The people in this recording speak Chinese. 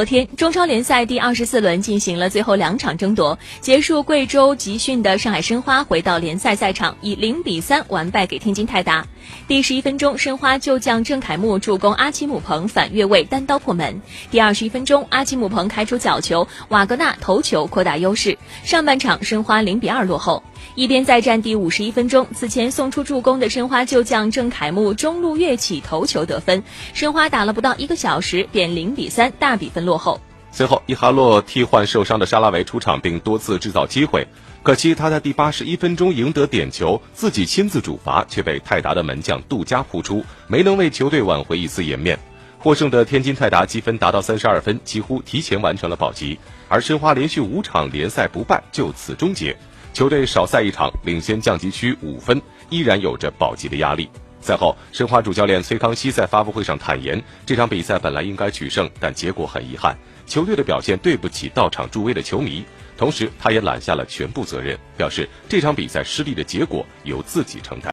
昨天，中超联赛第二十四轮进行了最后两场争夺，结束贵州集训的上海申花回到联赛赛场，以零比三完败给天津泰达。第十一分钟，申花旧将郑凯木助攻阿奇姆彭反越位单刀破门。第二十一分钟，阿奇姆彭开出角球，瓦格纳头球扩大优势。上半场，申花零比二落后。一边再战第五十一分钟，此前送出助攻的申花旧将郑凯木中路跃起头球得分，申花打了不到一个小时便零比三大比分落后。随后，伊哈洛替换受伤的沙拉维出场，并多次制造机会，可惜他在第八十一分钟赢得点球，自己亲自主罚，却被泰达的门将杜加扑出，没能为球队挽回一丝颜面。获胜的天津泰达积分达到三十二分，几乎提前完成了保级，而申花连续五场联赛不败就此终结。球队少赛一场，领先降级区五分，依然有着保级的压力。赛后，申花主教练崔康熙在发布会上坦言，这场比赛本来应该取胜，但结果很遗憾，球队的表现对不起到场助威的球迷。同时，他也揽下了全部责任，表示这场比赛失利的结果由自己承担。